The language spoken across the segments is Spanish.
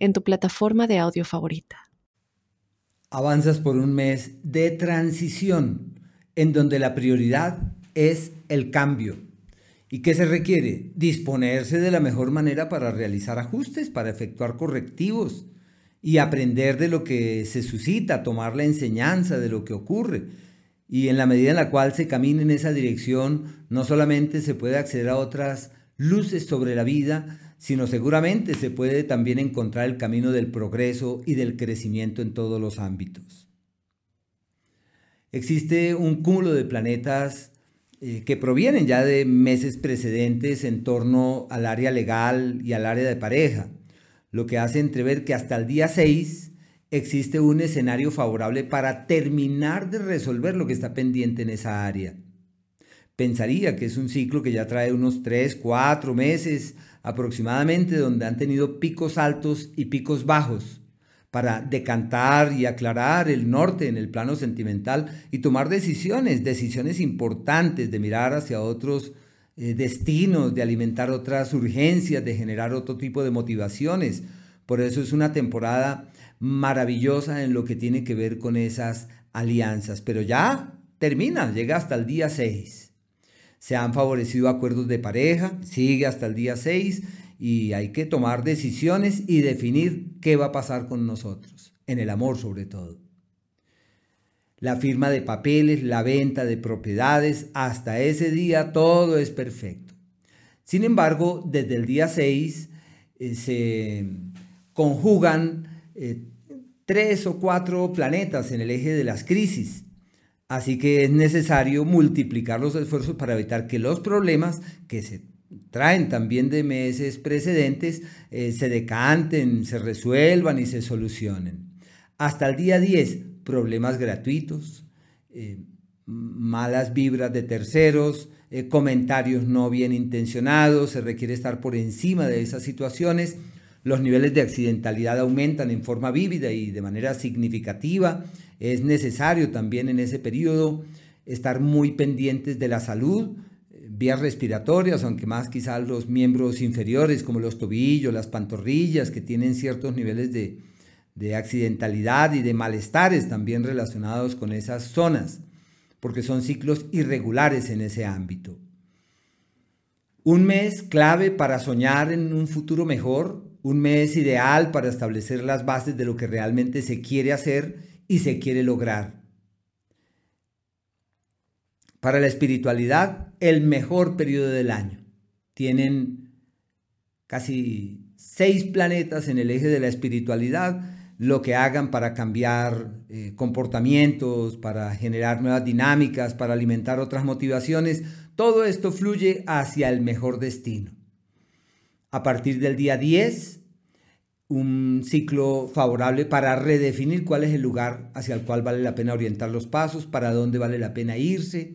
en tu plataforma de audio favorita. Avanzas por un mes de transición en donde la prioridad es el cambio. ¿Y qué se requiere? Disponerse de la mejor manera para realizar ajustes, para efectuar correctivos y aprender de lo que se suscita, tomar la enseñanza de lo que ocurre. Y en la medida en la cual se camine en esa dirección, no solamente se puede acceder a otras luces sobre la vida, sino seguramente se puede también encontrar el camino del progreso y del crecimiento en todos los ámbitos. Existe un cúmulo de planetas eh, que provienen ya de meses precedentes en torno al área legal y al área de pareja, lo que hace entrever que hasta el día 6 existe un escenario favorable para terminar de resolver lo que está pendiente en esa área. Pensaría que es un ciclo que ya trae unos 3, 4 meses aproximadamente donde han tenido picos altos y picos bajos para decantar y aclarar el norte en el plano sentimental y tomar decisiones, decisiones importantes de mirar hacia otros eh, destinos, de alimentar otras urgencias, de generar otro tipo de motivaciones. Por eso es una temporada maravillosa en lo que tiene que ver con esas alianzas. Pero ya termina, llega hasta el día 6 se han favorecido acuerdos de pareja, sigue hasta el día 6 y hay que tomar decisiones y definir qué va a pasar con nosotros, en el amor sobre todo. La firma de papeles, la venta de propiedades, hasta ese día todo es perfecto. Sin embargo, desde el día 6 eh, se conjugan eh, tres o cuatro planetas en el eje de las crisis Así que es necesario multiplicar los esfuerzos para evitar que los problemas que se traen también de meses precedentes eh, se decanten, se resuelvan y se solucionen. Hasta el día 10, problemas gratuitos, eh, malas vibras de terceros, eh, comentarios no bien intencionados, se requiere estar por encima de esas situaciones. Los niveles de accidentalidad aumentan en forma vívida y de manera significativa. Es necesario también en ese periodo estar muy pendientes de la salud, vías respiratorias, aunque más quizás los miembros inferiores como los tobillos, las pantorrillas, que tienen ciertos niveles de, de accidentalidad y de malestares también relacionados con esas zonas, porque son ciclos irregulares en ese ámbito. Un mes clave para soñar en un futuro mejor, un mes ideal para establecer las bases de lo que realmente se quiere hacer y se quiere lograr. Para la espiritualidad, el mejor periodo del año. Tienen casi seis planetas en el eje de la espiritualidad, lo que hagan para cambiar eh, comportamientos, para generar nuevas dinámicas, para alimentar otras motivaciones, todo esto fluye hacia el mejor destino. A partir del día 10, un ciclo favorable para redefinir cuál es el lugar hacia el cual vale la pena orientar los pasos, para dónde vale la pena irse.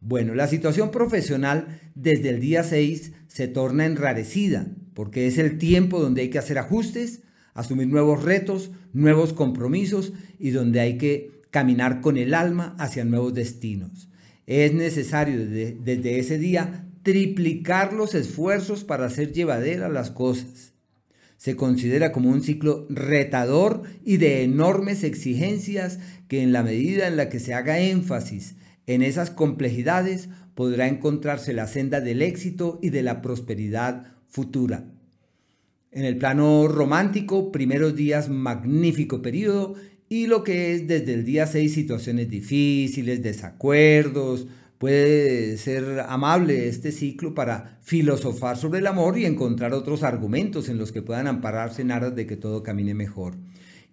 Bueno, la situación profesional desde el día 6 se torna enrarecida, porque es el tiempo donde hay que hacer ajustes, asumir nuevos retos, nuevos compromisos y donde hay que caminar con el alma hacia nuevos destinos. Es necesario desde, desde ese día triplicar los esfuerzos para hacer llevaderas las cosas se considera como un ciclo retador y de enormes exigencias que en la medida en la que se haga énfasis en esas complejidades podrá encontrarse la senda del éxito y de la prosperidad futura. En el plano romántico, primeros días magnífico periodo y lo que es desde el día 6 situaciones difíciles, desacuerdos, Puede ser amable este ciclo para filosofar sobre el amor y encontrar otros argumentos en los que puedan ampararse en aras de que todo camine mejor.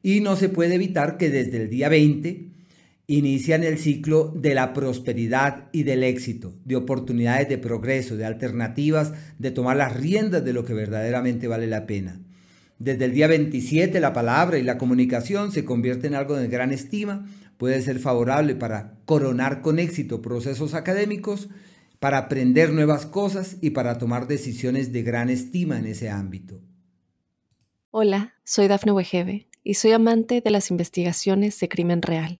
Y no se puede evitar que desde el día 20 inician el ciclo de la prosperidad y del éxito, de oportunidades de progreso, de alternativas, de tomar las riendas de lo que verdaderamente vale la pena. Desde el día 27 la palabra y la comunicación se convierten en algo de gran estima, puede ser favorable para coronar con éxito procesos académicos, para aprender nuevas cosas y para tomar decisiones de gran estima en ese ámbito. Hola, soy Dafne Wegebe y soy amante de las investigaciones de crimen real.